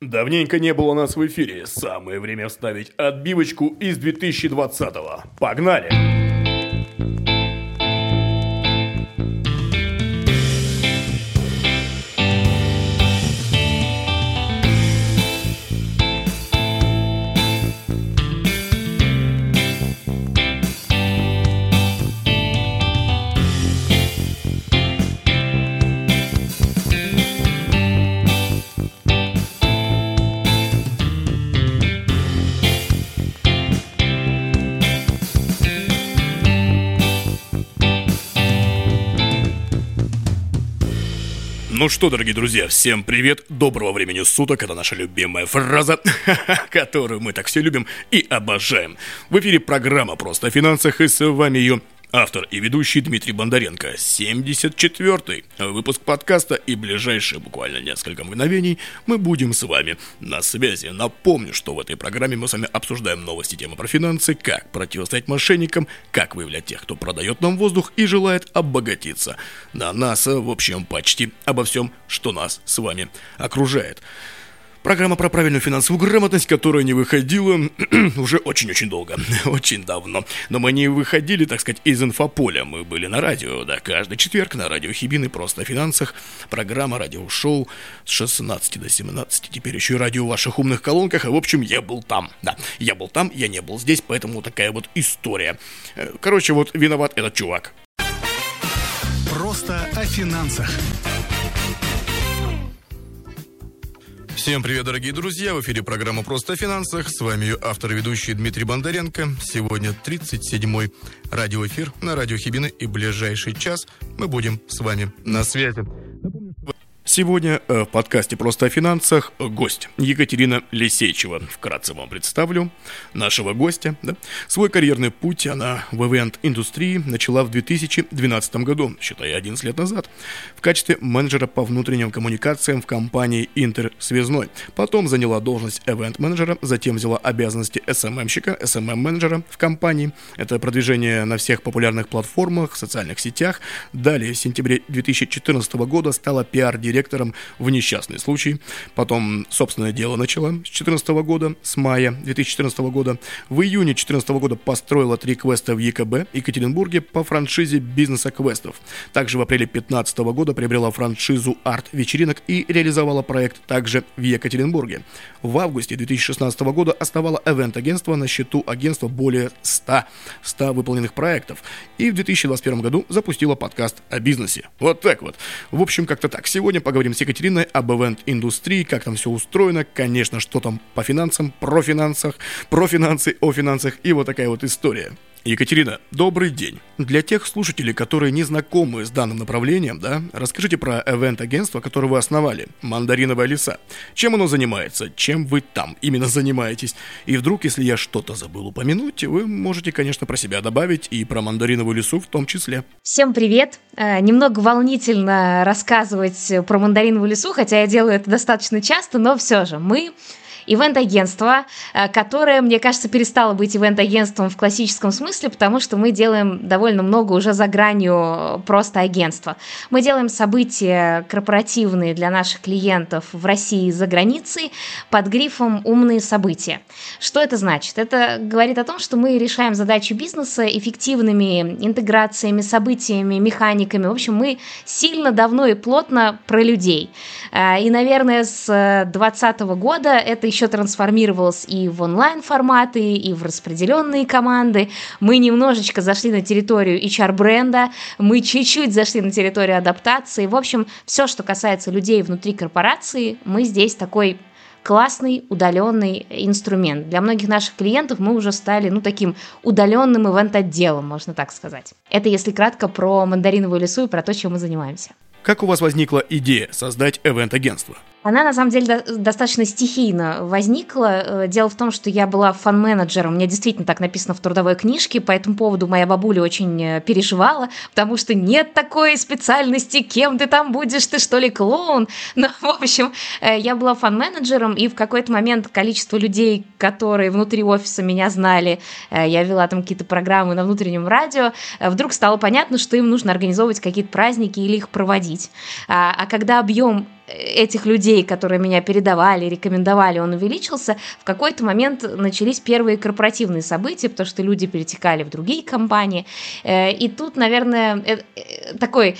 Давненько не было нас в эфире. Самое время вставить отбивочку из 2020-го. Погнали! Ну что, дорогие друзья, всем привет, доброго времени суток, это наша любимая фраза, которую мы так все любим и обожаем. В эфире программа «Просто о финансах» и с вами ее Автор и ведущий Дмитрий Бондаренко. 74-й выпуск подкаста и ближайшие буквально несколько мгновений мы будем с вами на связи. Напомню, что в этой программе мы с вами обсуждаем новости темы про финансы, как противостоять мошенникам, как выявлять тех, кто продает нам воздух и желает обогатиться. На нас, в общем, почти обо всем, что нас с вами окружает. Программа про правильную финансовую грамотность, которая не выходила уже очень-очень долго, очень давно. Но мы не выходили, так сказать, из инфополя. Мы были на радио, да, каждый четверг на радио Хибины просто о финансах. Программа радиошоу с 16 до 17. Теперь еще и радио в ваших умных колонках. И, в общем, я был там. Да, я был там, я не был здесь, поэтому такая вот история. Э, короче, вот виноват этот чувак. Просто о финансах. Всем привет, дорогие друзья! В эфире программа «Просто о финансах». С вами ее автор и ведущий Дмитрий Бондаренко. Сегодня 37-й радиоэфир на радио Хибины. И ближайший час мы будем с вами на связи. Сегодня э, в подкасте «Просто о финансах» гость Екатерина Лисейчева. Вкратце вам представлю нашего гостя. Да? Свой карьерный путь она в ивент-индустрии начала в 2012 году, считай, 11 лет назад, в качестве менеджера по внутренним коммуникациям в компании «Интерсвязной». Потом заняла должность ивент-менеджера, затем взяла обязанности SMM-щика, SMM-менеджера в компании. Это продвижение на всех популярных платформах, социальных сетях. Далее, в сентябре 2014 года стала пиар-директором директором в несчастный случай. Потом собственное дело начала с 2014 года, с мая 2014 года. В июне 2014 года построила три квеста в ЕКБ Екатеринбурге по франшизе бизнеса квестов. Также в апреле 2015 года приобрела франшизу арт-вечеринок и реализовала проект также в Екатеринбурге. В августе 2016 года основала ивент-агентство на счету агентства более 100, 100 выполненных проектов. И в 2021 году запустила подкаст о бизнесе. Вот так вот. В общем, как-то так. Сегодня поговорим с Екатериной об ивент-индустрии, как там все устроено, конечно, что там по финансам, про финансах, про финансы, о финансах и вот такая вот история. Екатерина, добрый день. Для тех слушателей, которые не знакомы с данным направлением, да, расскажите про ивент-агентство, которое вы основали, «Мандариновая леса». Чем оно занимается? Чем вы там именно занимаетесь? И вдруг, если я что-то забыл упомянуть, вы можете, конечно, про себя добавить и про «Мандариновую лесу» в том числе. Всем привет! Э, немного волнительно рассказывать про «Мандариновую лесу», хотя я делаю это достаточно часто, но все же мы ивент-агентство, э, которое, мне кажется, перестало быть ивент-агентством в классическом смысле, потому что мы делаем довольно много уже за гранью просто агентства. Мы делаем события корпоративные для наших клиентов в России и за границей под грифом «умные события». Что это значит? Это говорит о том, что мы решаем задачу бизнеса эффективными интеграциями, событиями, механиками. В общем, мы сильно, давно и плотно про людей. Э, и, наверное, с 2020 года это еще еще трансформировалось и в онлайн-форматы, и в распределенные команды. Мы немножечко зашли на территорию HR-бренда, мы чуть-чуть зашли на территорию адаптации. В общем, все, что касается людей внутри корпорации, мы здесь такой классный удаленный инструмент. Для многих наших клиентов мы уже стали, ну, таким удаленным ивент-отделом, можно так сказать. Это если кратко про мандариновую лесу и про то, чем мы занимаемся. Как у вас возникла идея создать ивент-агентство? Она на самом деле достаточно стихийно возникла. Э, дело в том, что я была фан-менеджером. У меня действительно так написано в трудовой книжке. По этому поводу моя бабуля очень э, переживала, потому что нет такой специальности, кем ты там будешь, ты что ли клоун? Но, в общем, э, я была фан-менеджером, и в какой-то момент количество людей, которые внутри офиса меня знали, я вела там какие-то программы на внутреннем радио, вдруг стало понятно, что им нужно организовывать какие-то праздники или их проводить. А, а когда объем этих людей, которые меня передавали, рекомендовали, он увеличился, в какой-то момент начались первые корпоративные события, потому что люди перетекали в другие компании. Э, и тут, наверное, э, э, такой,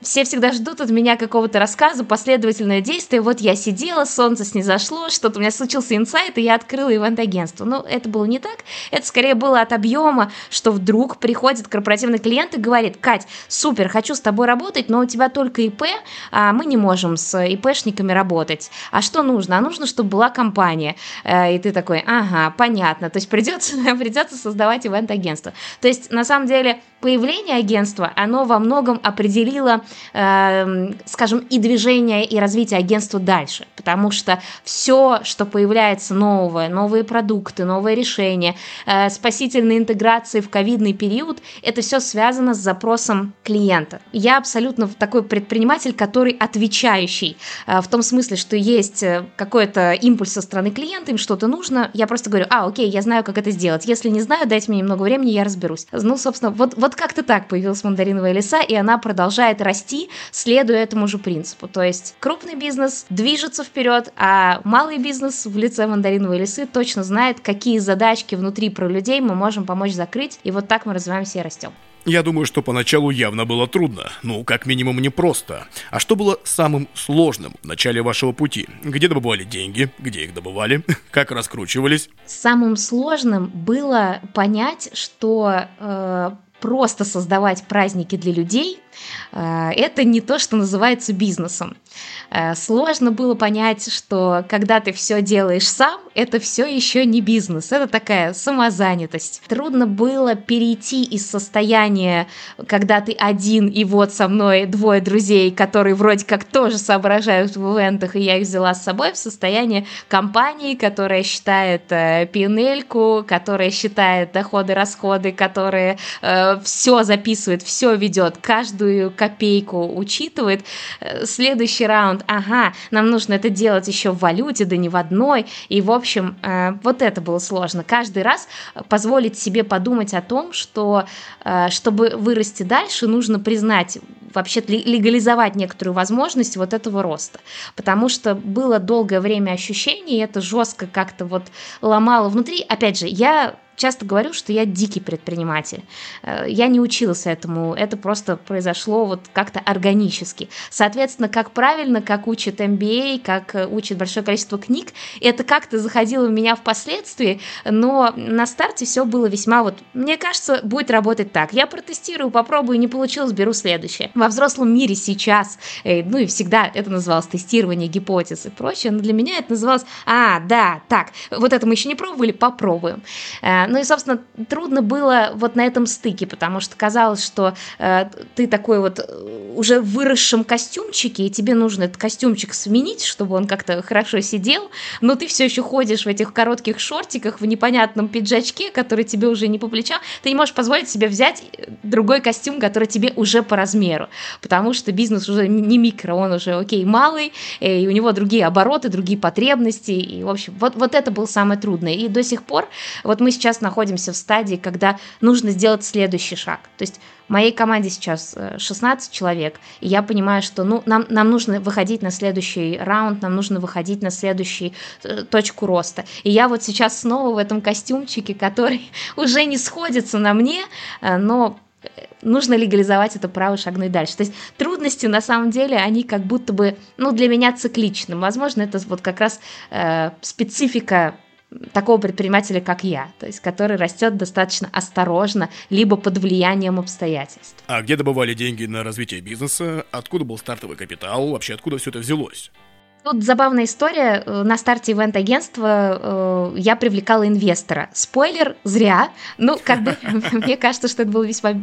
все всегда ждут от меня какого-то рассказа, последовательное действие. Вот я сидела, солнце снизошло, что-то у меня случился инсайт, и я открыла ивент-агентство. Но это было не так. Это скорее было от объема, что вдруг приходит корпоративный клиент и говорит, Кать, супер, хочу с тобой работать, но у тебя только ИП, а мы не можем с ИПшниками работать. А что нужно? А нужно, чтобы была компания. И ты такой, ага, понятно. То есть придется, придется создавать ивент-агентство. То есть, на самом деле, появление агентства, оно во многом определило, э, скажем, и движение, и развитие агентства дальше. Потому что все, что появляется новое, новые продукты, новые решения, э, спасительные интеграции в ковидный период, это все связано с запросом клиента. Я абсолютно такой предприниматель, который отвечающий, э, в том смысле, что есть э, какой-то импульс со стороны клиента, им что-то нужно, я просто говорю, а, окей, я знаю, как это сделать. Если не знаю, дайте мне немного времени, я разберусь. Ну, собственно, вот, вот как-то так появилась мандариновая леса, и она продолжает расти, следуя этому же принципу. То есть крупный бизнес движется вперед, а малый бизнес в лице мандариновой лесы точно знает, какие задачки внутри про людей мы можем помочь закрыть, и вот так мы развиваемся и растем. Я думаю, что поначалу явно было трудно. Ну, как минимум, непросто. А что было самым сложным в начале вашего пути? Где добывали деньги? Где их добывали? Как раскручивались? Самым сложным было понять, что э, просто создавать праздники для людей это не то, что называется бизнесом. Э, сложно было понять, что когда ты все делаешь сам, это все еще не бизнес, это такая самозанятость. Трудно было перейти из состояния, когда ты один, и вот со мной двое друзей, которые вроде как тоже соображают в ивентах, и я их взяла с собой, в состояние компании, которая считает э, пинельку, которая считает доходы-расходы, которая э, все записывает, все ведет, каждую каждую копейку учитывает. Э, следующий раунд, ага, нам нужно это делать еще в валюте, да не в одной. И, в общем, э, вот это было сложно. Каждый раз позволить себе подумать о том, что э, чтобы вырасти дальше, нужно признать, вообще легализовать некоторую возможность вот этого роста. Потому что было долгое время ощущение, и это жестко как-то вот ломало внутри. Опять же, я часто говорю, что я дикий предприниматель. Э, я не училась этому, это просто произошло вот как-то органически. Соответственно, как правильно, как учит MBA, как э, учит большое количество книг, это как-то заходило в меня впоследствии, но на старте все было весьма вот, мне кажется, будет работать так. Я протестирую, попробую, не получилось, беру следующее. Во взрослом мире сейчас, э, ну и всегда это называлось тестирование гипотез и прочее, но для меня это называлось, а, да, так, вот это мы еще не пробовали, попробуем. Ну и, собственно, трудно было вот на этом стыке, потому что казалось, что э, ты такой вот э, уже в выросшем костюмчике, и тебе нужно этот костюмчик сменить, чтобы он как-то хорошо сидел, но ты все еще ходишь в этих коротких шортиках, в непонятном пиджачке, который тебе уже не по плечам, ты не можешь позволить себе взять другой костюм, который тебе уже по размеру, потому что бизнес уже не микро, он уже, окей, малый, и у него другие обороты, другие потребности, и, в общем, вот, вот это было самое трудное. И до сих пор, вот мы сейчас находимся в стадии, когда нужно сделать следующий шаг. То есть в моей команде сейчас 16 э, человек, и я понимаю, что ну, нам, нам нужно выходить на следующий раунд, нам нужно выходить на следующую э, точку роста. И я вот сейчас снова в этом костюмчике, который уже не сходится на мне, э, но нужно легализовать это право шагнуть дальше. То есть трудности на самом деле, они как будто бы, ну, для меня цикличны. Возможно, это вот как раз э, специфика такого предпринимателя, как я, то есть который растет достаточно осторожно, либо под влиянием обстоятельств. А где добывали деньги на развитие бизнеса? Откуда был стартовый капитал? Вообще откуда все это взялось? Тут забавная история. Э, на старте ивент-агентства э, я привлекала инвестора. Спойлер, зря. Ну, как бы, мне кажется, что это было весьма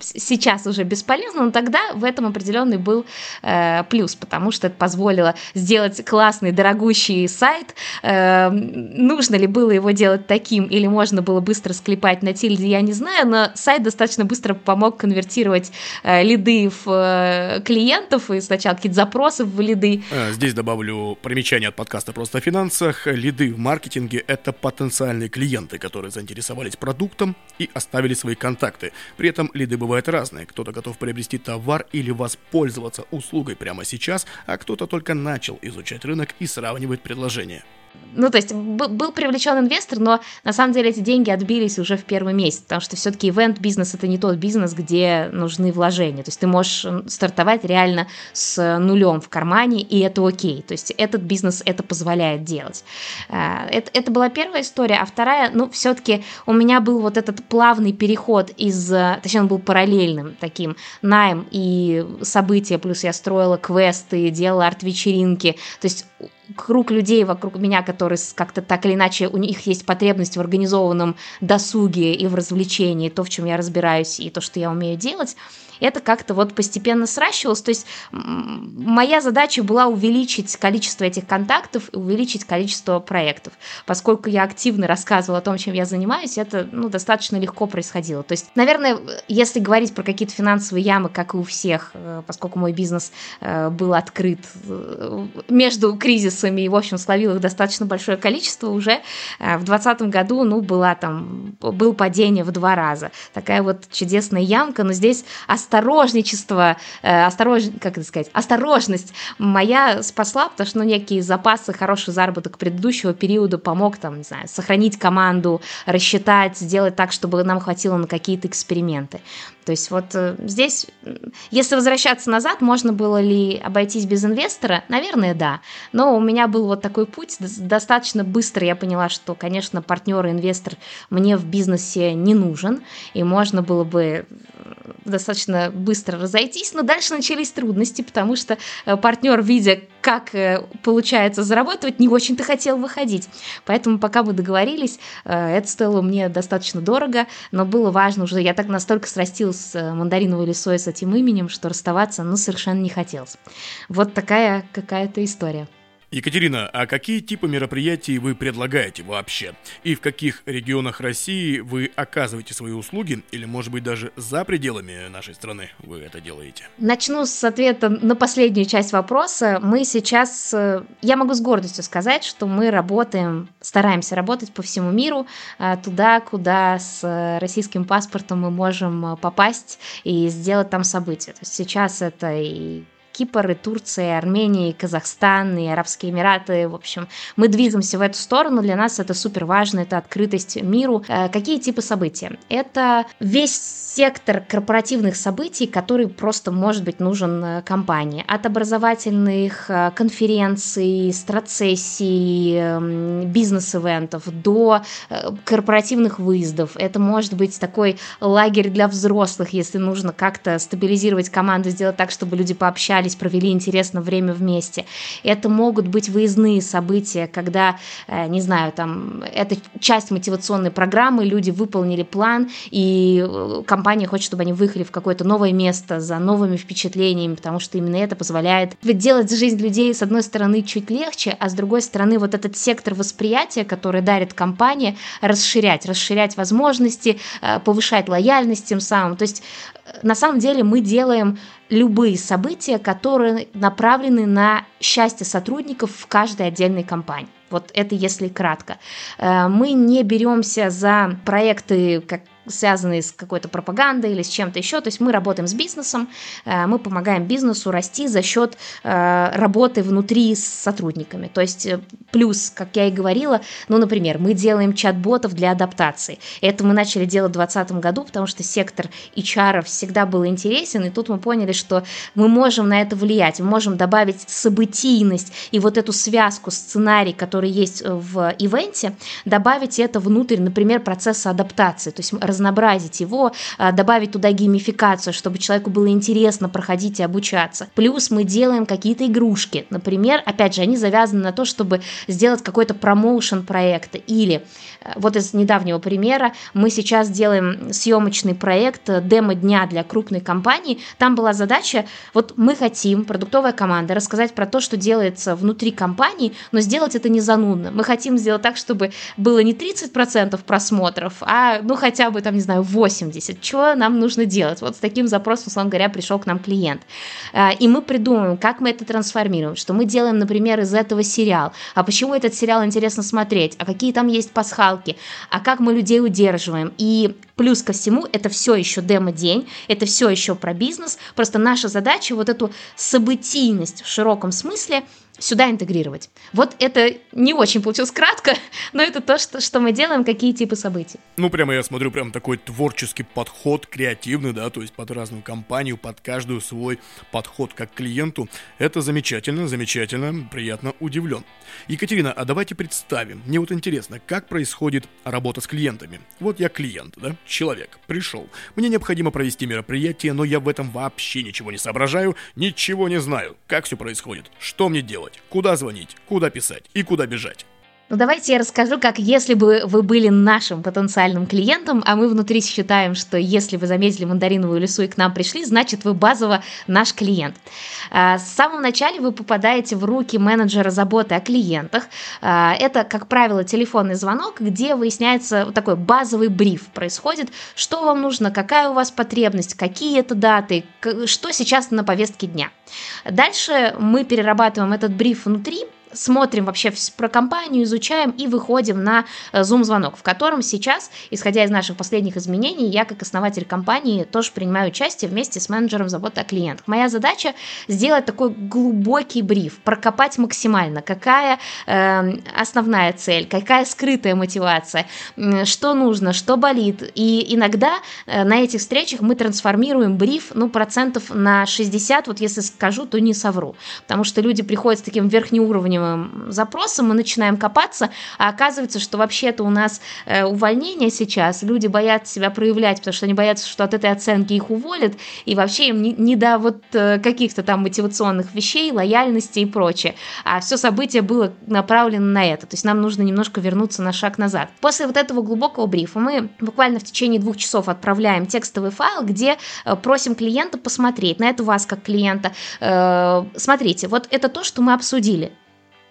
сейчас уже бесполезно, но тогда в этом определенный был э, плюс, потому что это позволило сделать классный, дорогущий сайт. Э, нужно ли было его делать таким, или можно было быстро склепать на тильде, я не знаю, но сайт достаточно быстро помог конвертировать э, лиды в э, клиентов, и сначала какие-то запросы в лиды. А, здесь добавлю добавлю примечание от подкаста «Просто о финансах». Лиды в маркетинге – это потенциальные клиенты, которые заинтересовались продуктом и оставили свои контакты. При этом лиды бывают разные. Кто-то готов приобрести товар или воспользоваться услугой прямо сейчас, а кто-то только начал изучать рынок и сравнивать предложения. Ну, то есть был привлечен инвестор, но на самом деле эти деньги отбились уже в первый месяц, потому что все-таки ивент-бизнес это не тот бизнес, где нужны вложения. То есть ты можешь стартовать реально с нулем в кармане, и это окей. То есть этот бизнес это позволяет делать. А, это, это была первая история, а вторая, ну, все-таки у меня был вот этот плавный переход из, точнее, он был параллельным таким, найм и события, плюс я строила квесты, делала арт-вечеринки. То есть круг людей вокруг меня, которые как-то так или иначе, у них есть потребность в организованном досуге и в развлечении, то, в чем я разбираюсь, и то, что я умею делать, это как-то вот постепенно сращивалось. То есть моя задача была увеличить количество этих контактов и увеличить количество проектов. Поскольку я активно рассказывала о том, чем я занимаюсь, это ну, достаточно легко происходило. То есть, наверное, если говорить про какие-то финансовые ямы, как и у всех, э, поскольку мой бизнес э, был открыт э, между кризисами и, в общем, словил их достаточно большое количество уже, в 2020 году, ну, была там, был падение в два раза. Такая вот чудесная ямка, но здесь осторожничество, э, осторож... как это сказать, осторожность моя спасла, потому что ну, некие запасы, хороший заработок предыдущего периода помог там, не знаю, сохранить команду, рассчитать, сделать так, чтобы нам хватило на какие-то эксперименты. То есть вот э, здесь, если возвращаться назад, можно было ли обойтись без инвестора? Наверное, да. Но у меня был вот такой путь. Достаточно быстро я поняла, что, конечно, партнер и инвестор мне в бизнесе не нужен, и можно было бы достаточно быстро разойтись, но дальше начались трудности, потому что э, партнер, видя, как э, получается зарабатывать, не очень-то хотел выходить. Поэтому пока мы договорились, это стоило мне достаточно дорого, но было важно уже, я так настолько срастилась с э, мандариновой лисой с этим именем, что расставаться ну совершенно не хотелось. Вот такая какая-то история. Екатерина, а какие типы мероприятий вы предлагаете вообще? И в каких регионах России вы оказываете свои услуги? Или, может быть, даже за пределами нашей страны вы это делаете? Начну с ответа на последнюю часть вопроса. Мы сейчас, э, я могу с гордостью сказать, что мы работаем, стараемся работать по всему миру, э, туда, куда с российским паспортом мы можем попасть и сделать там события. То есть сейчас это и Кипр, и Турция, и Армения, и Казахстан, и Арабские Эмираты. В общем, мы двигаемся в эту сторону. Для нас это супер важно, это открытость миру. Э, какие типы событий? Это весь сектор корпоративных событий, который просто может быть нужен э, компании. От образовательных э, конференций, страцессий, эм, бизнес-ивентов до корпоративных выездов. Это может быть такой лагерь для взрослых, если нужно как-то стабилизировать команду, сделать так, чтобы люди пообщались пообщались, провели интересно время вместе. Это могут быть выездные события, когда, э, не знаю, там, это часть мотивационной программы, люди выполнили план, и э, компания хочет, чтобы они выехали в какое-то новое место за новыми впечатлениями, потому что именно это позволяет делать жизнь людей, с одной стороны, чуть легче, а с другой стороны, вот этот сектор восприятия, который дарит компания, расширять, расширять возможности, э, повышать лояльность тем самым. То есть на самом деле мы делаем любые события, которые направлены на счастье сотрудников в каждой отдельной компании. Вот это если кратко. Э, мы не беремся за проекты, как связанные с какой-то пропагандой или с чем-то еще. То есть мы работаем с бизнесом, э, мы помогаем бизнесу расти за счет э, работы внутри с сотрудниками. То есть э, плюс, как я и говорила, ну, например, мы делаем чат-ботов для адаптации. Это мы начали делать в 2020 году, потому что сектор HR всегда был интересен, и тут мы поняли, что мы можем на это влиять, мы можем добавить событийность и вот эту связку, сценарий, который есть в ивенте, добавить это внутрь, например, процесса адаптации. То есть разнообразить его, а, добавить туда геймификацию, чтобы человеку было интересно проходить и обучаться. Плюс мы делаем какие-то игрушки. Например, опять же, они завязаны на то, чтобы сделать какой-то промоушен проекта. Или, э, вот из недавнего примера, мы сейчас делаем съемочный проект э, демо-дня для крупной компании. Там была задача, вот мы хотим, продуктовая команда, рассказать про то, что делается внутри компании, но сделать это не занудно. Мы хотим сделать так, чтобы было не 30% просмотров, а ну хотя бы там, не знаю, 80. Что нам нужно делать? Вот с таким запросом, условно говоря, пришел к нам клиент. А, и мы придумываем, как мы это трансформируем, что мы делаем, например, из этого сериал. А почему этот сериал интересно смотреть? А какие там есть пасхалки? А как мы людей удерживаем? И плюс ко всему, это все еще демо-день, это все еще про бизнес. Просто наша задача вот эту событийность в широком смысле – сюда интегрировать. Вот это не очень получилось кратко, но это то, что, что мы делаем, какие типы событий. Ну, прямо я смотрю, прям такой творческий подход, креативный, да, то есть под разную компанию, под каждую свой подход как клиенту. Это замечательно, замечательно, приятно удивлен. Екатерина, а давайте представим, мне вот интересно, как происходит работа с клиентами. Вот я клиент, да, человек, пришел. Мне необходимо провести мероприятие, но я в этом вообще ничего не соображаю, ничего не знаю. Как все происходит? Что мне делать? Делать, куда звонить, куда писать? И куда бежать. Ну давайте я расскажу, как если бы вы были нашим потенциальным клиентом, а мы внутри считаем, что если вы заметили мандариновую лесу и к нам пришли, значит вы базово наш клиент. А, с самого начала вы попадаете в руки менеджера заботы о клиентах. А, это, как правило, телефонный звонок, где выясняется такой базовый бриф происходит, что вам нужно, какая у вас потребность, какие это даты, что сейчас на повестке дня. Дальше мы перерабатываем этот бриф внутри, смотрим вообще про компанию, изучаем и выходим на Zoom-звонок, э, в котором сейчас, исходя из наших последних изменений, я как основатель компании тоже принимаю участие вместе с менеджером заботы о клиентах. Моя задача сделать такой глубокий бриф, прокопать максимально, какая э, основная цель, какая скрытая мотивация, что нужно, что болит. И иногда э, на этих встречах мы трансформируем бриф, ну, процентов на 60, вот если скажу, то не совру, потому что люди приходят с таким верхнеуровневым уровневым запросом, мы начинаем копаться, а оказывается, что вообще-то у нас э, увольнение сейчас, люди боятся себя проявлять, потому что они боятся, что от этой оценки их уволят, и вообще им не, не до вот э, каких-то там мотивационных вещей, лояльности и прочее. А все событие было направлено на это. То есть нам нужно немножко вернуться на шаг назад. После вот этого глубокого брифа мы буквально в течение двух часов отправляем текстовый файл, где э, просим клиента посмотреть на это вас как клиента. Смотрите, вот это то, что мы обсудили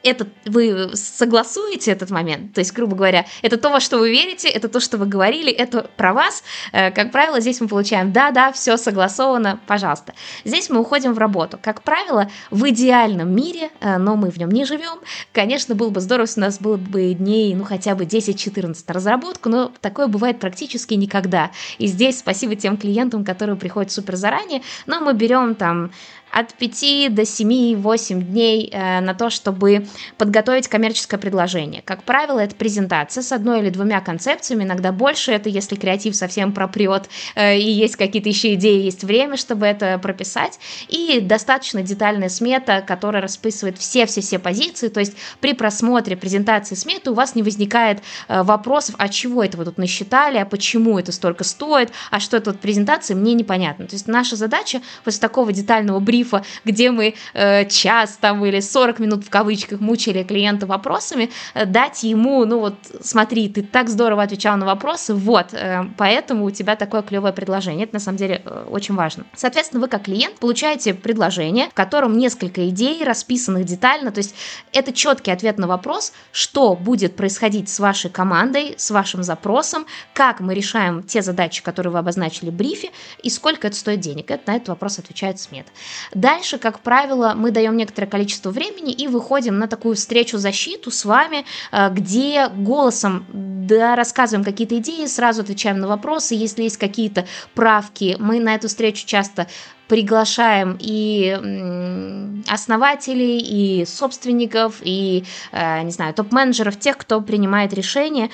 это вы согласуете этот момент, то есть, грубо говоря, это то, во что вы верите, это то, что вы говорили, это про вас. Э, как правило, здесь мы получаем «да-да, все согласовано, пожалуйста». Здесь мы уходим в работу. Как правило, в идеальном мире, э, но мы в нем не живем, конечно, было бы здорово, если у нас было бы дней, ну, хотя бы 10-14 на разработку, но такое бывает практически никогда. И здесь спасибо тем клиентам, которые приходят супер заранее, но мы берем там от 5 до 7-8 дней э, на то, чтобы подготовить коммерческое предложение. Как правило, это презентация с одной или двумя концепциями, иногда больше, это если креатив совсем пропрет э, и есть какие-то еще идеи, есть время, чтобы это прописать, и достаточно детальная смета, которая расписывает все-все-все позиции, то есть при просмотре презентации сметы у вас не возникает э, вопросов, а чего это вы тут насчитали, а почему это столько стоит, а что это вот презентации, мне непонятно. То есть наша задача после такого детального брифа брифа, где мы э, час там или 40 минут в кавычках мучили клиента вопросами, э, дать ему, ну вот, смотри, ты так здорово отвечал на вопросы, вот, э, поэтому у тебя такое клевое предложение. Это на самом деле э, очень важно. Соответственно, вы как клиент получаете предложение, в котором несколько идей, расписанных детально, то есть это четкий ответ на вопрос, что будет происходить с вашей командой, с вашим запросом, как мы решаем те задачи, которые вы обозначили в брифе, и сколько это стоит денег. Это на этот вопрос отвечает смета. Дальше, как правило, мы даем некоторое количество времени и выходим на такую встречу-защиту с вами, э, где голосом да, рассказываем какие-то идеи, сразу отвечаем на вопросы, если есть какие-то правки. Мы на эту встречу часто приглашаем и основателей, и собственников, и, э, не знаю, топ-менеджеров, тех, кто принимает решения,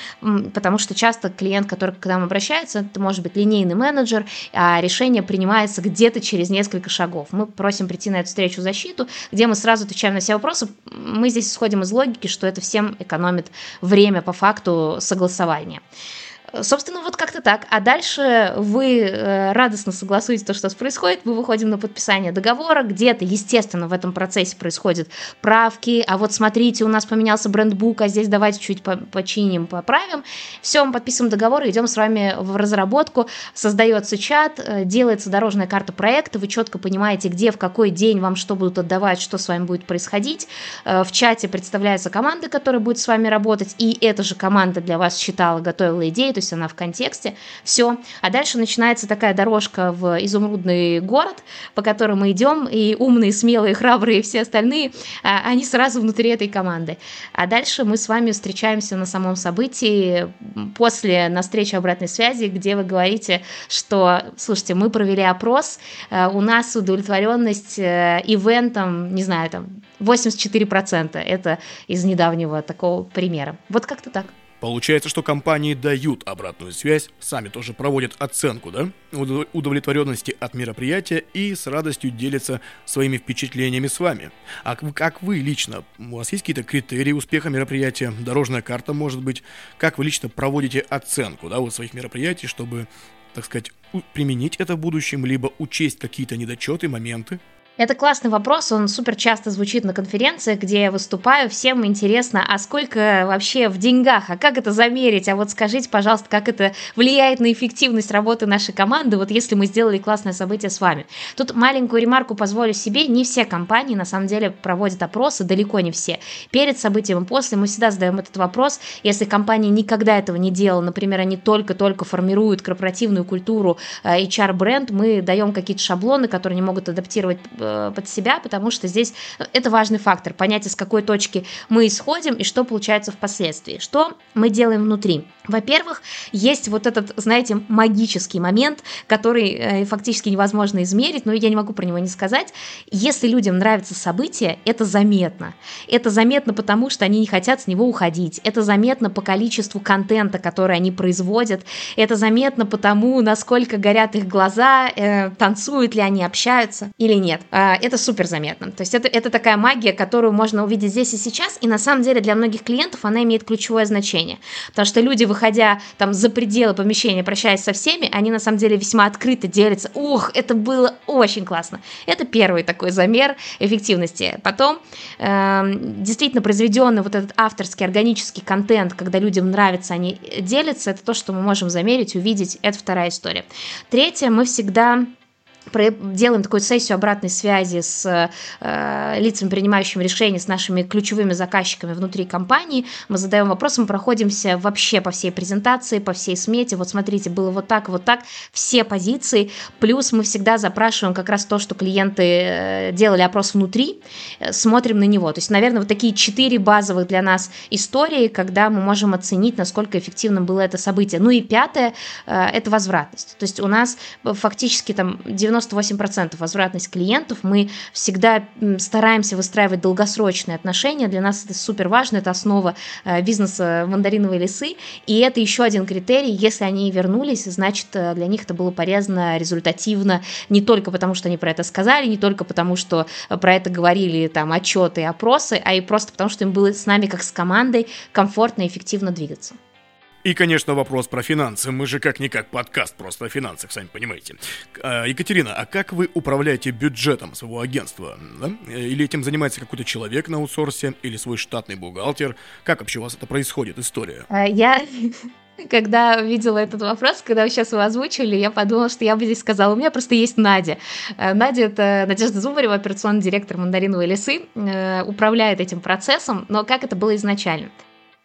потому что часто клиент, который к нам обращается, это может быть линейный менеджер, а решение принимается где-то через несколько шагов. Мы просим прийти на эту встречу защиту, где мы сразу отвечаем на все вопросы. Мы здесь исходим из логики, что это всем экономит время по факту согласования. Собственно, вот как-то так. А дальше вы э, радостно согласуете то, что происходит, мы выходим на подписание договора, где-то, естественно, в этом процессе происходят правки, а вот смотрите, у нас поменялся брендбук, а здесь давайте чуть починим, поправим. Все, мы подписываем договор, идем с вами в разработку, создается чат, э, делается дорожная карта проекта, вы четко понимаете, где, в какой день вам что будут отдавать, что с вами будет происходить. Э, в чате представляется команда, которая будет с вами работать, и эта же команда для вас считала, готовила идею, то пусть она в контексте, все. А дальше начинается такая дорожка в изумрудный город, по которой мы идем, и умные, смелые, храбрые все остальные, а, они сразу внутри этой команды. А дальше мы с вами встречаемся на самом событии после на встрече обратной связи, где вы говорите, что, слушайте, мы провели опрос, э, у нас удовлетворенность э, ивентом, не знаю, там 84%. Это из недавнего такого примера. Вот как-то так. Получается, что компании дают обратную связь, сами тоже проводят оценку, да, удовлетворенности от мероприятия и с радостью делятся своими впечатлениями с вами. А как вы лично, у вас есть какие-то критерии успеха мероприятия, дорожная карта, может быть, как вы лично проводите оценку, да, вот своих мероприятий, чтобы, так сказать, применить это в будущем, либо учесть какие-то недочеты, моменты? Это классный вопрос, он супер часто звучит на конференциях, где я выступаю. Всем интересно, а сколько вообще в деньгах, а как это замерить? А вот скажите, пожалуйста, как это влияет на эффективность работы нашей команды, вот если мы сделали классное событие с вами. Тут маленькую ремарку позволю себе, не все компании на самом деле проводят опросы, далеко не все. Перед событием и после мы всегда задаем этот вопрос. Если компания никогда этого не делала, например, они только-только формируют корпоративную культуру, HR-бренд, э, мы даем какие-то шаблоны, которые они могут адаптировать под себя, потому что здесь э, это важный фактор, понять, из какой точки мы исходим и что получается впоследствии. Что мы делаем внутри? Во-первых, есть вот этот, знаете, магический момент, который э, фактически невозможно измерить, но я не могу про него не сказать. Если людям нравится событие, это заметно. Это заметно потому, что они не хотят с него уходить. Это заметно по количеству контента, который они производят. Это заметно потому, насколько горят их глаза, э, танцуют ли они, общаются или нет. Э, это супер заметно. То есть это, это такая магия, которую можно увидеть здесь и сейчас, и на самом деле для многих клиентов она имеет ключевое значение. Потому что люди выходя там за пределы помещения, прощаясь со всеми, они на самом деле весьма открыто делятся. Ух, это было очень классно. Это первый такой замер эффективности. Потом э, действительно произведенный вот этот авторский органический контент, когда людям нравится, они делятся, это то, что мы можем замерить, увидеть. Это вторая история. Третье, мы всегда делаем такую сессию обратной связи с э, лицами, принимающими решения, с нашими ключевыми заказчиками внутри компании. Мы задаем вопросы, мы проходимся вообще по всей презентации, по всей смете. Вот смотрите, было вот так, вот так, все позиции. Плюс мы всегда запрашиваем как раз то, что клиенты э, делали опрос внутри, э, смотрим на него. То есть, наверное, вот такие четыре базовых для нас истории, когда мы можем оценить, насколько эффективным было это событие. Ну и пятое э, – это возвратность. То есть у нас фактически там 90 98% возвратность клиентов. Мы всегда стараемся выстраивать долгосрочные отношения. Для нас это супер важно, это основа э, бизнеса мандариновой лесы. И это еще один критерий. Если они вернулись, значит, э, для них это было полезно, результативно, не только потому, что они про это сказали, не только потому, что про это говорили там отчеты опросы, а и просто потому, что им было с нами, как с командой, комфортно и эффективно двигаться. И, конечно, вопрос про финансы. Мы же как-никак подкаст просто о финансах, сами понимаете. А, Екатерина, а как вы управляете бюджетом своего агентства? Да? Или этим занимается какой-то человек на аутсорсе, или свой штатный бухгалтер? Как вообще у вас это происходит, история? А, я когда видела этот вопрос, когда вы сейчас его озвучили, я подумала, что я бы здесь сказала, у меня просто есть Надя. Э, Надя — это Надежда Зубарева, операционный директор «Мандариновой лесы», э, управляет этим процессом, но как это было изначально?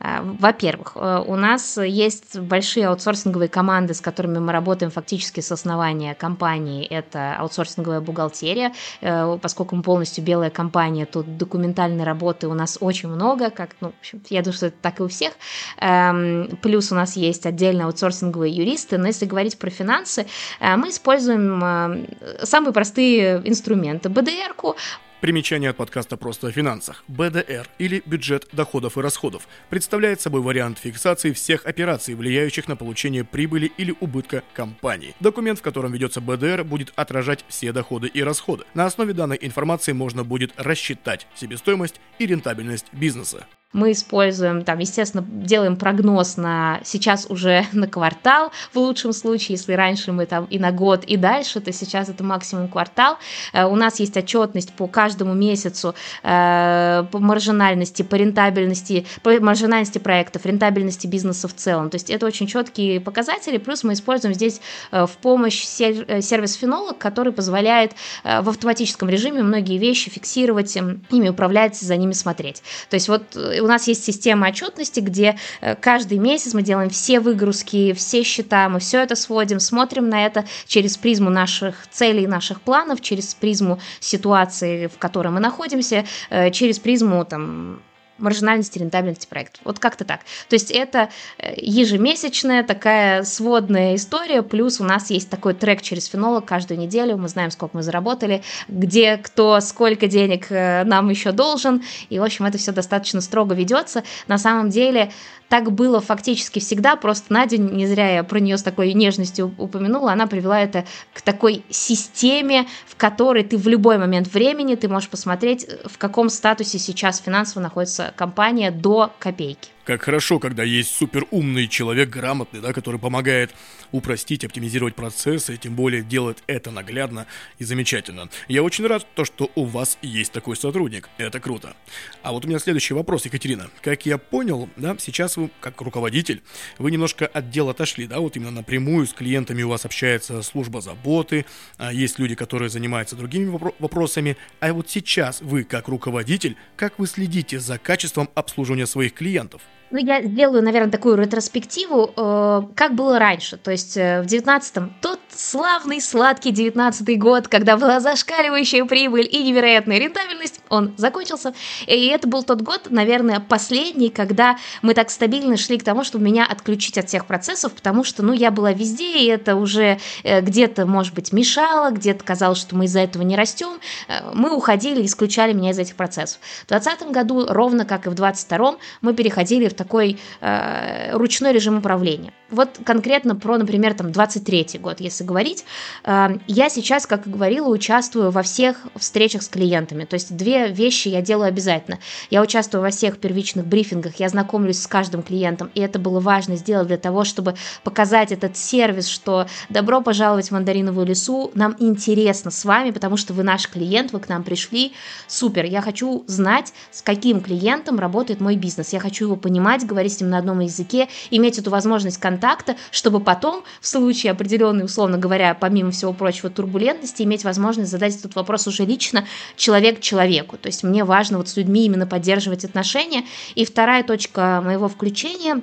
А, во-первых, э, у нас есть большие аутсорсинговые команды, с которыми мы работаем фактически с основания компании. Это аутсорсинговая бухгалтерия. Э, поскольку мы полностью белая компания, тут документальной работы у нас очень много, как, ну, я думаю, что это так и у всех. Эм, плюс у нас есть отдельно аутсорсинговые юристы. Но если говорить про финансы, э, мы используем самые простые инструменты. БДР-ку, Примечание от подкаста «Просто о финансах». БДР, или бюджет доходов и расходов, представляет собой вариант фиксации всех операций, влияющих на получение прибыли или убытка компании. Документ, в котором ведется БДР, будет отражать все доходы и расходы. На основе данной информации можно будет рассчитать себестоимость и рентабельность бизнеса. Мы используем, там, естественно, делаем прогноз на сейчас уже на квартал, в лучшем случае, если раньше мы там и на год, и дальше, то сейчас это максимум квартал. Э, у нас есть отчетность по каждому каждому месяцу э, по маржинальности, по рентабельности, по маржинальности проектов, рентабельности бизнеса в целом. То есть это очень четкие показатели, плюс мы используем здесь э, в помощь э, сервис Фенолог, который позволяет в автоматическом режиме многие вещи фиксировать, эм, ими управлять, за ними смотреть. То есть вот у нас есть система отчетности, где каждый месяц мы делаем все выгрузки, все счета, мы все это сводим, смотрим на это через призму наших целей, наших планов, через призму ситуации, в которой мы находимся, через призму там маржинальности, рентабельности проекта. Вот как-то так. То есть это э, ежемесячная такая сводная история, плюс у нас есть такой трек через фенолог каждую неделю, мы знаем, сколько мы заработали, где кто сколько денег э, нам еще должен, и, в общем, это все достаточно строго ведется. На самом деле, так было фактически всегда, просто Надя, не зря я про нее с такой нежностью упомянула, она привела это к такой системе, в которой ты в любой момент времени ты можешь посмотреть, в каком статусе сейчас финансово находится компания до копейки. Как хорошо, когда есть супер умный человек, грамотный, да, который помогает упростить, оптимизировать процессы, тем более делает это наглядно и замечательно. Я очень рад, то, что у вас есть такой сотрудник. Это круто. А вот у меня следующий вопрос, Екатерина. Как я понял, да, сейчас вы, как руководитель, вы немножко от дела отошли, да, вот именно напрямую с клиентами у вас общается служба заботы, а есть люди, которые занимаются другими вопросами, а вот сейчас вы, как руководитель, как вы следите за качеством обслуживания своих клиентов? Ну, я сделаю, наверное, такую ретроспективу, э, как было раньше. То есть э, в 19-м тот славный, сладкий 19-й год, когда была зашкаливающая прибыль и невероятная рентабельность, он закончился. И это был тот год, наверное, последний, когда мы так стабильно шли к тому, чтобы меня отключить от всех процессов, потому что, ну, я была везде, и это уже э, где-то, может быть, мешало, где-то казалось, что мы из-за этого не растем. Э, мы уходили, исключали меня из этих процессов. В 2020 году, ровно как и в 2022, мы переходили в такой э, ручной режим управления. Вот конкретно про, например, там 23 год, если говорить, э, я сейчас, как и говорила, участвую во всех встречах с клиентами. То есть две вещи я делаю обязательно. Я участвую во всех первичных брифингах, я знакомлюсь с каждым клиентом, и это было важно сделать для того, чтобы показать этот сервис, что добро пожаловать в мандариновую лесу, нам интересно с вами, потому что вы наш клиент, вы к нам пришли, супер, я хочу знать, с каким клиентом работает мой бизнес, я хочу его понимать, понимать, говорить с ним на одном языке, иметь эту возможность контакта, чтобы потом, в случае определенной, условно говоря, помимо всего прочего, турбулентности, иметь возможность задать этот вопрос уже лично человек человеку. То есть мне важно вот с людьми именно поддерживать отношения. И вторая точка моего включения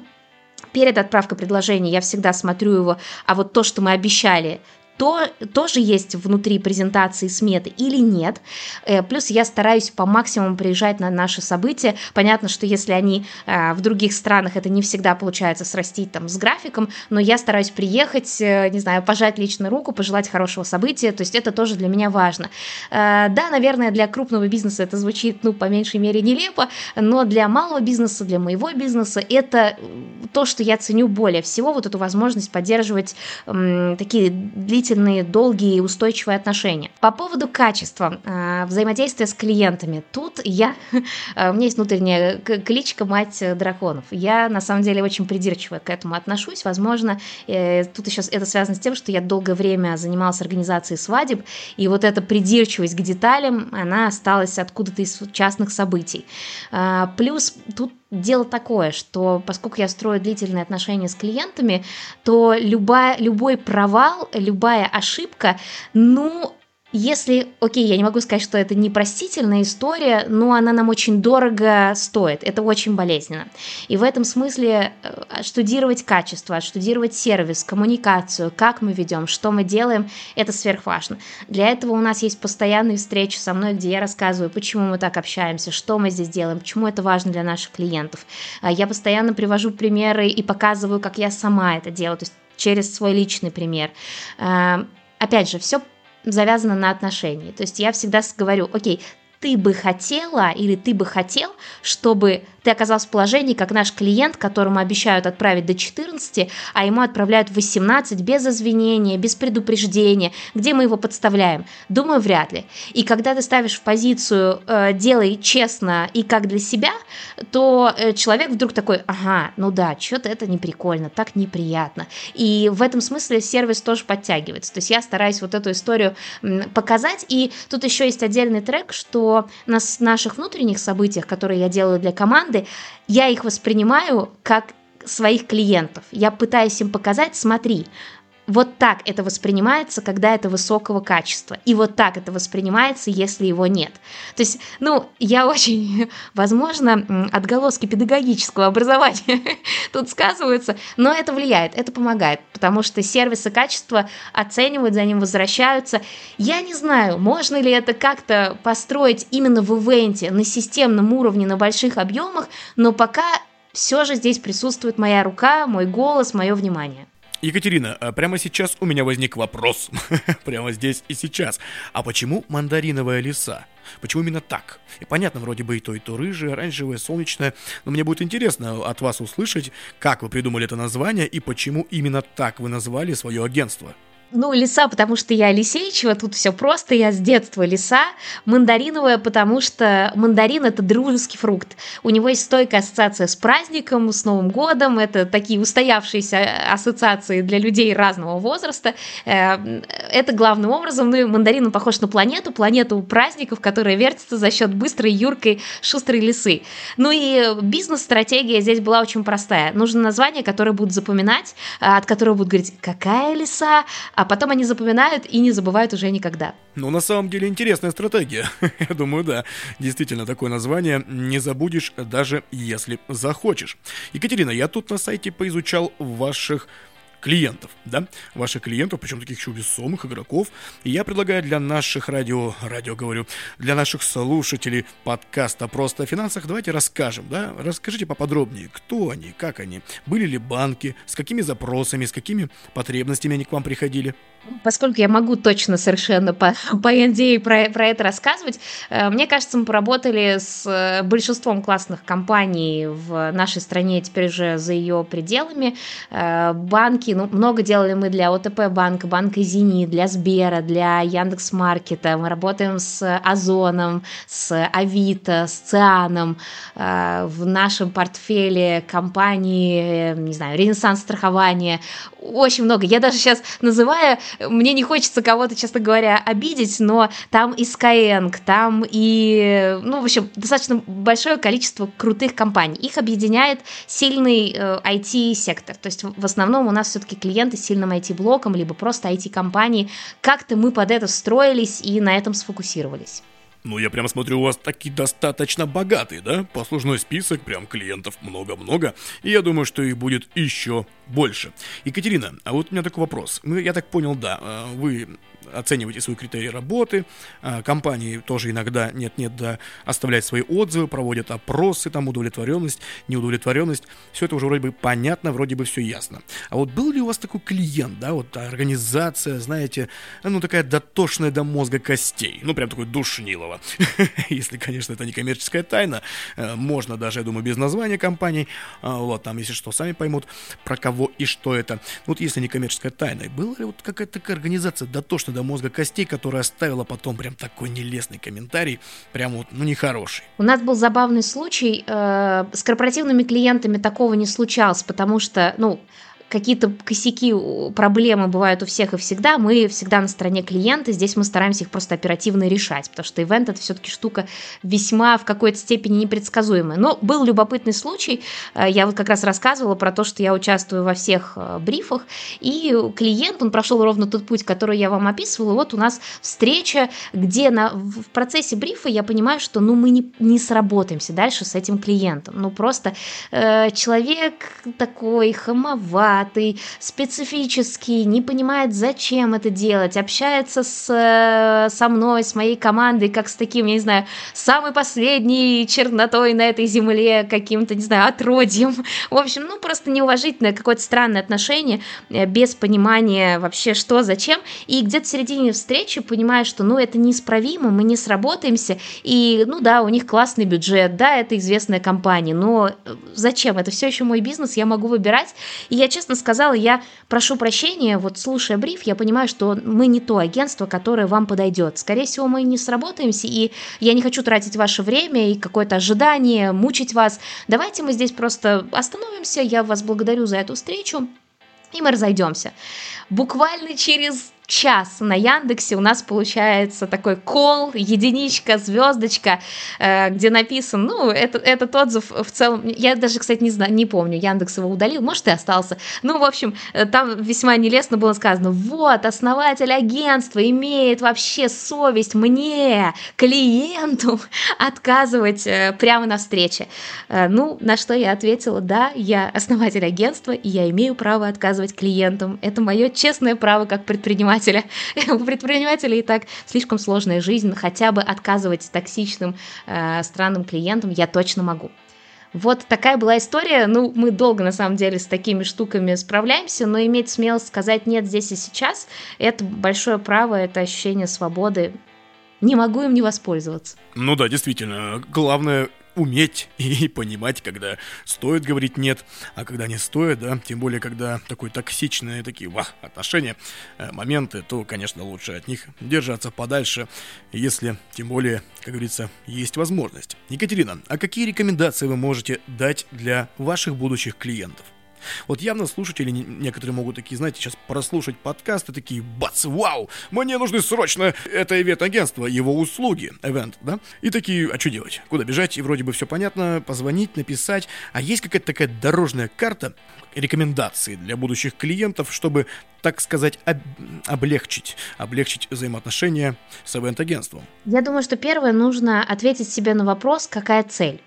перед отправкой предложения я всегда смотрю его, а вот то, что мы обещали, то тоже есть внутри презентации сметы или нет. Э, плюс я стараюсь по максимуму приезжать на наши события. Понятно, что если они э, в других странах, это не всегда получается срастить там с графиком, но я стараюсь приехать, э, не знаю, пожать лично руку, пожелать хорошего события, то есть это тоже для меня важно. Да, наверное, для крупного бизнеса это звучит, ну, по меньшей мере, нелепо, но для малого бизнеса, для моего бизнеса это то, что я ценю более всего, вот эту возможность поддерживать такие длительные длительные, долгие и устойчивые отношения. По поводу качества э, взаимодействия с клиентами. Тут я, э, у меня есть внутренняя кличка «Мать драконов». Я, на самом деле, очень придирчиво к этому отношусь. Возможно, э, тут еще это связано с тем, что я долгое время занималась организацией свадеб, и вот эта придирчивость к деталям, она осталась откуда-то из частных событий. Плюс тут дело такое, что поскольку я строю длительные отношения с клиентами, то любая, любой провал, любая ошибка, ну, если, окей, я не могу сказать, что это непростительная история, но она нам очень дорого стоит, это очень болезненно. И в этом смысле э, штудировать качество, штудировать сервис, коммуникацию, как мы ведем, что мы делаем, это сверхважно. Для этого у нас есть постоянные встречи со мной, где я рассказываю, почему мы так общаемся, что мы здесь делаем, почему это важно для наших клиентов. А я постоянно привожу примеры и показываю, как я сама это делаю, то есть через свой личный пример. Э, опять же, все завязано на отношении. То есть я всегда говорю, окей, ты бы хотела или ты бы хотел, чтобы ты оказался в положении, как наш клиент, которому обещают отправить до 14, а ему отправляют 18 без извинения, без предупреждения, где мы его подставляем? Думаю, вряд ли. И когда ты ставишь в позицию э, «делай честно и как для себя», то э, человек вдруг такой «ага, ну да, что-то это не прикольно, так неприятно». И в этом смысле сервис тоже подтягивается. То есть я стараюсь вот эту историю показать. И тут еще есть отдельный трек, что на наших внутренних событиях, которые я делаю для команды, я их воспринимаю как своих клиентов. Я пытаюсь им показать, смотри, вот так это воспринимается, когда это высокого качества. И вот так это воспринимается, если его нет. То есть, ну, я очень, возможно, отголоски педагогического образования тут сказываются, но это влияет, это помогает, потому что сервисы качества оценивают, за ним возвращаются. Я не знаю, можно ли это как-то построить именно в ивенте, на системном уровне, на больших объемах, но пока все же здесь присутствует моя рука, мой голос, мое внимание. Екатерина, а прямо сейчас у меня возник вопрос. прямо здесь и сейчас. А почему мандариновая лиса? Почему именно так? И понятно, вроде бы и то, и то рыжее, оранжевое, солнечное, но мне будет интересно от вас услышать, как вы придумали это название и почему именно так вы назвали свое агентство. Ну, лиса, потому что я Лисеичева, тут все просто, я с детства лиса. Мандариновая, потому что мандарин – это дружеский фрукт. У него есть стойкая ассоциация с праздником, с Новым годом. Это такие устоявшиеся ассоциации для людей разного возраста. Э, это главным образом, ну и мандарин похож на планету, планету праздников, которая вертится за счет быстрой, юркой, шустрой лисы. Ну и бизнес-стратегия здесь была очень простая. Нужно название, которое будут запоминать, от которого будут говорить, какая лиса, а потом они запоминают и не забывают уже никогда. Ну, на самом деле, интересная стратегия. Я думаю, да. Действительно, такое название не забудешь, даже если захочешь. Екатерина, я тут на сайте поизучал ваших клиентов, да, ваших клиентов, причем таких еще весомых игроков. И я предлагаю для наших радио, радио говорю, для наших слушателей подкаста «Просто о финансах» давайте расскажем, да, расскажите поподробнее, кто они, как они, были ли банки, с какими запросами, с какими потребностями они к вам приходили. Поскольку я могу точно совершенно по, по NDA про, про это рассказывать, э, мне кажется, мы поработали с э, большинством классных компаний в нашей стране, теперь уже за ее пределами. Э, банки, ну, много делали мы для ОТП банка, банка Зенит, для Сбера, для Яндекс Маркета. Мы работаем с Озоном, с Авито, с Цианом. В нашем портфеле компании, не знаю, Ренессанс страхования. Очень много. Я даже сейчас называю мне не хочется кого-то, честно говоря, обидеть, но там и Skyeng, там и, ну, в общем, достаточно большое количество крутых компаний. Их объединяет сильный э, IT-сектор. То есть в основном у нас все-таки клиенты с сильным IT-блоком, либо просто IT-компании. Как-то мы под это строились и на этом сфокусировались. Ну, я прямо смотрю, у вас таки достаточно богатый, да? Послужной список, прям клиентов много-много. И я думаю, что их будет еще больше. Екатерина, а вот у меня такой вопрос. Ну, я так понял, да, э, вы оцениваете свои критерии работы, э, компании тоже иногда нет-нет, да, оставляют свои отзывы, проводят опросы, там, удовлетворенность, неудовлетворенность. Все это уже вроде бы понятно, вроде бы все ясно. А вот был ли у вас такой клиент, да, вот организация, знаете, ну, такая дотошная до мозга костей, ну, прям такой душнилова. Если, конечно, это не коммерческая тайна, э, можно даже, я думаю, без названия компании, вот, там, если что, сами поймут, про кого и что это. Вот если не коммерческая тайна, была ли вот какая-то такая организация дотошно до мозга костей, которая оставила потом прям такой нелестный комментарий, прям вот, ну, нехороший? У нас был забавный случай. Э, с корпоративными клиентами такого не случалось, потому что, ну, какие-то косяки, проблемы бывают у всех и всегда, мы всегда на стороне клиента, здесь мы стараемся их просто оперативно решать, потому что ивент это все-таки штука весьма в какой-то степени непредсказуемая. Но был любопытный случай, э, я вот как раз рассказывала про то, что я участвую во всех э, брифах, и клиент, он прошел ровно тот путь, который я вам описывала, вот у нас встреча, где на, в процессе брифа я понимаю, что ну мы не, не сработаемся дальше с этим клиентом, ну просто э, человек такой хамоватый, туповатый, специфический, не понимает, зачем это делать, общается с, э, со мной, с моей командой, как с таким, я не знаю, самой последней чернотой на этой земле, каким-то, не знаю, отродьем. В общем, ну, просто неуважительное какое-то странное отношение, э, без понимания вообще, что, зачем. И где-то в середине встречи понимаю, что, ну, это неисправимо, мы не сработаемся, и, ну, да, у них классный бюджет, да, это известная компания, но э, зачем? Это все еще мой бизнес, я могу выбирать. И я честно сказала, я прошу прощения, вот слушая бриф, я понимаю, что мы не то агентство, которое вам подойдет. Скорее всего, мы не сработаемся, и я не хочу тратить ваше время и какое-то ожидание, мучить вас. Давайте мы здесь просто остановимся, я вас благодарю за эту встречу, и мы разойдемся. Буквально через час на Яндексе у нас получается такой кол, единичка, звездочка, э, где написан, ну, это, этот отзыв в целом, я даже, кстати, не знаю, не помню, Яндекс его удалил, может, и остался. Ну, в общем, э, там весьма нелестно было сказано, вот, основатель агентства имеет вообще совесть мне, клиенту, отказывать э, прямо на встрече. Ну, на что я ответила, да, я основатель агентства, и я имею право отказывать клиентам. Это мое честное право как предприниматель предпринимателя. У предпринимателя и так слишком сложная жизнь, хотя бы отказывать токсичным э, странным клиентам я точно могу. Вот такая была история. Ну, мы долго, на самом деле, с такими штуками справляемся, но иметь смелость сказать «нет здесь и сейчас» — это большое право, это ощущение свободы. Не могу им не воспользоваться. Ну да, действительно. Главное уметь и понимать, когда стоит говорить нет, а когда не стоит, да, тем более, когда такой токсичные такие вах, отношения, э, моменты, то, конечно, лучше от них держаться подальше, если, тем более, как говорится, есть возможность. Екатерина, а какие рекомендации вы можете дать для ваших будущих клиентов? Вот явно слушатели некоторые могут такие, знаете, сейчас прослушать подкасты, такие, бац, вау, мне нужны срочно это ивент-агентство, его услуги, event, да? И такие, а что делать? Куда бежать? И вроде бы все понятно, позвонить, написать. А есть какая-то такая дорожная карта, рекомендации для будущих клиентов, чтобы, так сказать, об, облегчить, облегчить взаимоотношения с ивент-агентством? Я думаю, что первое нужно ответить себе на вопрос, какая цель.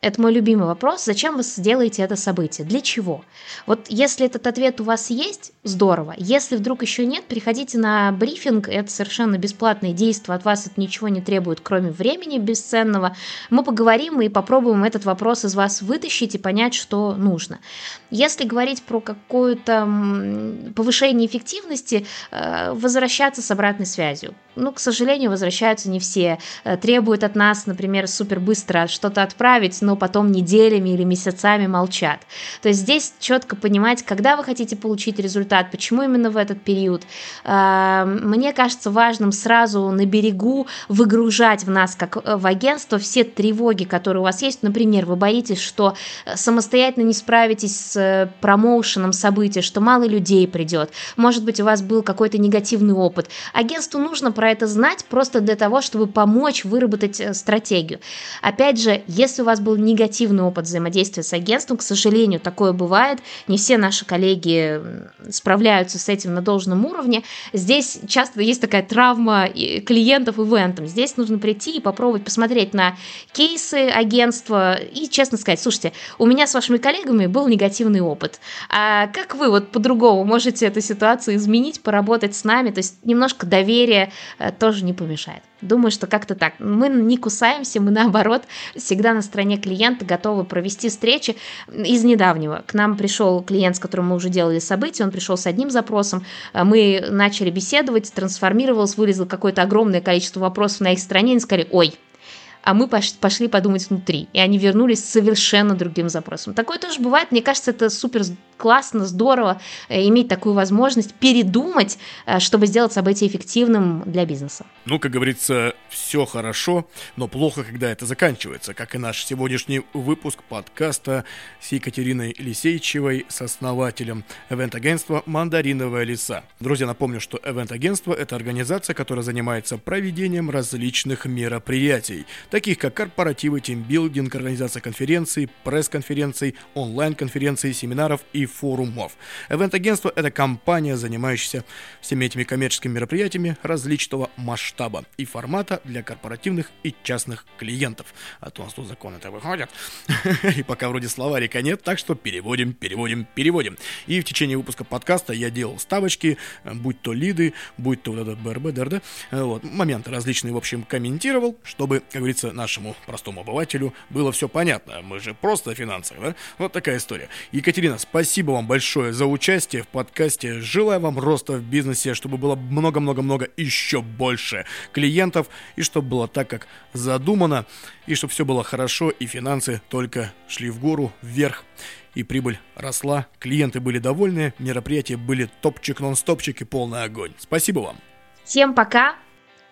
Это мой любимый вопрос. Зачем вы делаете это событие? Для чего? Вот если этот ответ у вас есть, здорово. Если вдруг еще нет, приходите на брифинг. Это совершенно бесплатное действие. От вас это ничего не требует, кроме времени бесценного. Мы поговорим и попробуем этот вопрос из вас вытащить и понять, что нужно. Если говорить про какое-то повышение эффективности, э, возвращаться с обратной связью. Ну, к сожалению, возвращаются не все. Э, требуют от нас, например, супер быстро что-то отправить, но потом неделями или месяцами молчат. То есть здесь четко понимать, когда вы хотите получить результат, почему именно в этот период. А, мне кажется важным сразу на берегу выгружать в нас, как э, в агентство, все тревоги, которые у вас есть. Например, вы боитесь, что э, самостоятельно не справитесь с э, промоушеном события, что мало людей придет. Может быть, у вас был какой-то негативный опыт. Агентству нужно про это знать просто для того, чтобы помочь выработать стратегию. Опять же, если у вас был негативный опыт взаимодействия с агентством. К сожалению, такое бывает. Не все наши коллеги справляются с этим на должном уровне. Здесь часто есть такая травма клиентов ивентом. Здесь нужно прийти и попробовать посмотреть на кейсы агентства и честно сказать, слушайте, у меня с вашими коллегами был негативный опыт. А как вы вот по-другому можете эту ситуацию изменить, поработать с нами? То есть немножко доверия э, тоже не помешает. Думаю, что как-то так. Мы не кусаемся, мы наоборот всегда на стороне клиента готовы провести встречи. Из недавнего к нам пришел клиент, с которым мы уже делали события, он пришел с одним запросом, а мы начали беседовать, трансформировалось, вылезло какое-то огромное количество вопросов на их стороне, и сказали, ой, а мы пошли подумать внутри. И они вернулись с совершенно другим запросом. Такое тоже бывает. Мне кажется, это супер классно, здорово э, иметь такую возможность передумать, э, чтобы сделать событие эффективным для бизнеса. Ну, как говорится, все хорошо, но плохо, когда это заканчивается, как и наш сегодняшний выпуск подкаста с Екатериной Лисейчевой, с основателем ивент-агентства «Мандариновая лиса». Друзья, напомню, что ивент-агентство – это организация, которая занимается проведением различных мероприятий, таких как корпоративы, тимбилдинг, организация конференций, пресс-конференций, онлайн-конференций, семинаров и форумов. Event-агентство – это компания, занимающаяся всеми этими коммерческими мероприятиями различного масштаба и формата для корпоративных и частных клиентов. А то у нас тут законы-то выходят. И пока вроде словарика нет, так что переводим, переводим, переводим. И в течение выпуска подкаста я делал ставочки, будь то лиды, будь то вот этот БРБ, ДРД, вот, моменты различные, в общем, комментировал, чтобы, как говорится, нашему простому обывателю было все понятно. Мы же просто о финансах, да? Вот такая история. Екатерина, спасибо вам большое за участие в подкасте. Желаю вам роста в бизнесе, чтобы было много-много-много еще больше клиентов, и чтобы было так, как задумано, и чтобы все было хорошо, и финансы только шли в гору, вверх и прибыль росла, клиенты были довольны, мероприятия были топчик, нон-стопчик и полный огонь. Спасибо вам. Всем пока.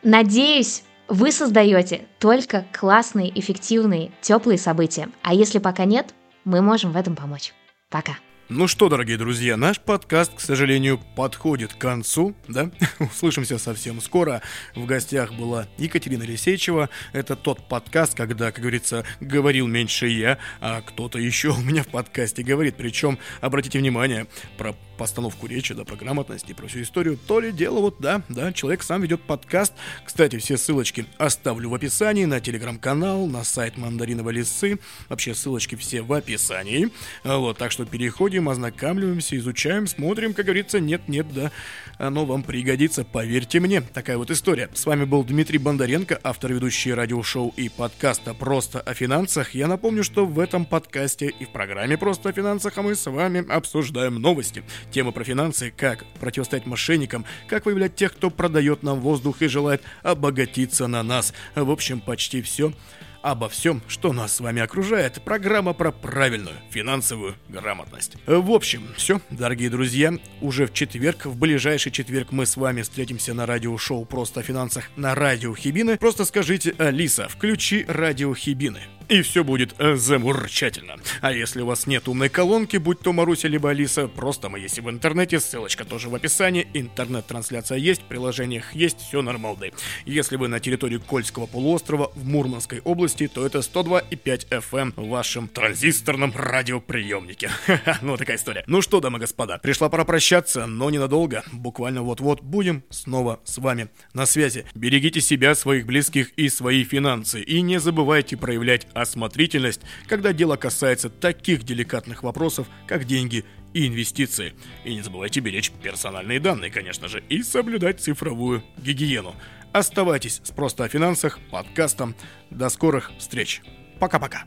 Надеюсь, вы создаете только классные, эффективные, теплые события. А если пока нет, мы можем в этом помочь. Пока. Ну что, дорогие друзья, наш подкаст, к сожалению, подходит к концу, да? Услышимся совсем скоро. В гостях была Екатерина Лисейчева. Это тот подкаст, когда, как говорится, говорил меньше я, а кто-то еще у меня в подкасте говорит. Причем, обратите внимание, про постановку речи, да, про грамотность и про всю историю, то ли дело вот, да, да, человек сам ведет подкаст. Кстати, все ссылочки оставлю в описании, на телеграм-канал, на сайт Мандариновой лисы. Вообще ссылочки все в описании. Вот, так что переходим, ознакомливаемся, изучаем, смотрим, как говорится, нет-нет, да, оно вам пригодится, поверьте мне. Такая вот история. С вами был Дмитрий Бондаренко, автор ведущий радиошоу и подкаста «Просто о финансах». Я напомню, что в этом подкасте и в программе «Просто о финансах» а мы с вами обсуждаем новости, Темы про финансы, как противостоять мошенникам, как выявлять тех, кто продает нам воздух и желает обогатиться на нас. В общем, почти все обо всем, что нас с вами окружает. Программа про правильную финансовую грамотность. В общем, все, дорогие друзья, уже в четверг, в ближайший четверг мы с вами встретимся на радиошоу «Просто о финансах» на радио Хибины. Просто скажите, Алиса, включи радио Хибины и все будет э, замурчательно. А если у вас нет умной колонки, будь то Маруся либо Алиса, просто мы есть и в интернете, ссылочка тоже в описании, интернет-трансляция есть, в приложениях есть, все нормалды. Если вы на территории Кольского полуострова в Мурманской области, то это 102,5 FM эм в вашем транзисторном радиоприемнике. ну, такая история. Ну что, дамы и господа, пришла пора прощаться, но ненадолго. Буквально вот-вот будем снова с вами на связи. Берегите себя, своих близких и свои финансы. И не забывайте проявлять осмотрительность, когда дело касается таких деликатных вопросов, как деньги и инвестиции. И не забывайте беречь персональные данные, конечно же, и соблюдать цифровую гигиену. Оставайтесь с «Просто о финансах» подкастом. До скорых встреч. Пока-пока.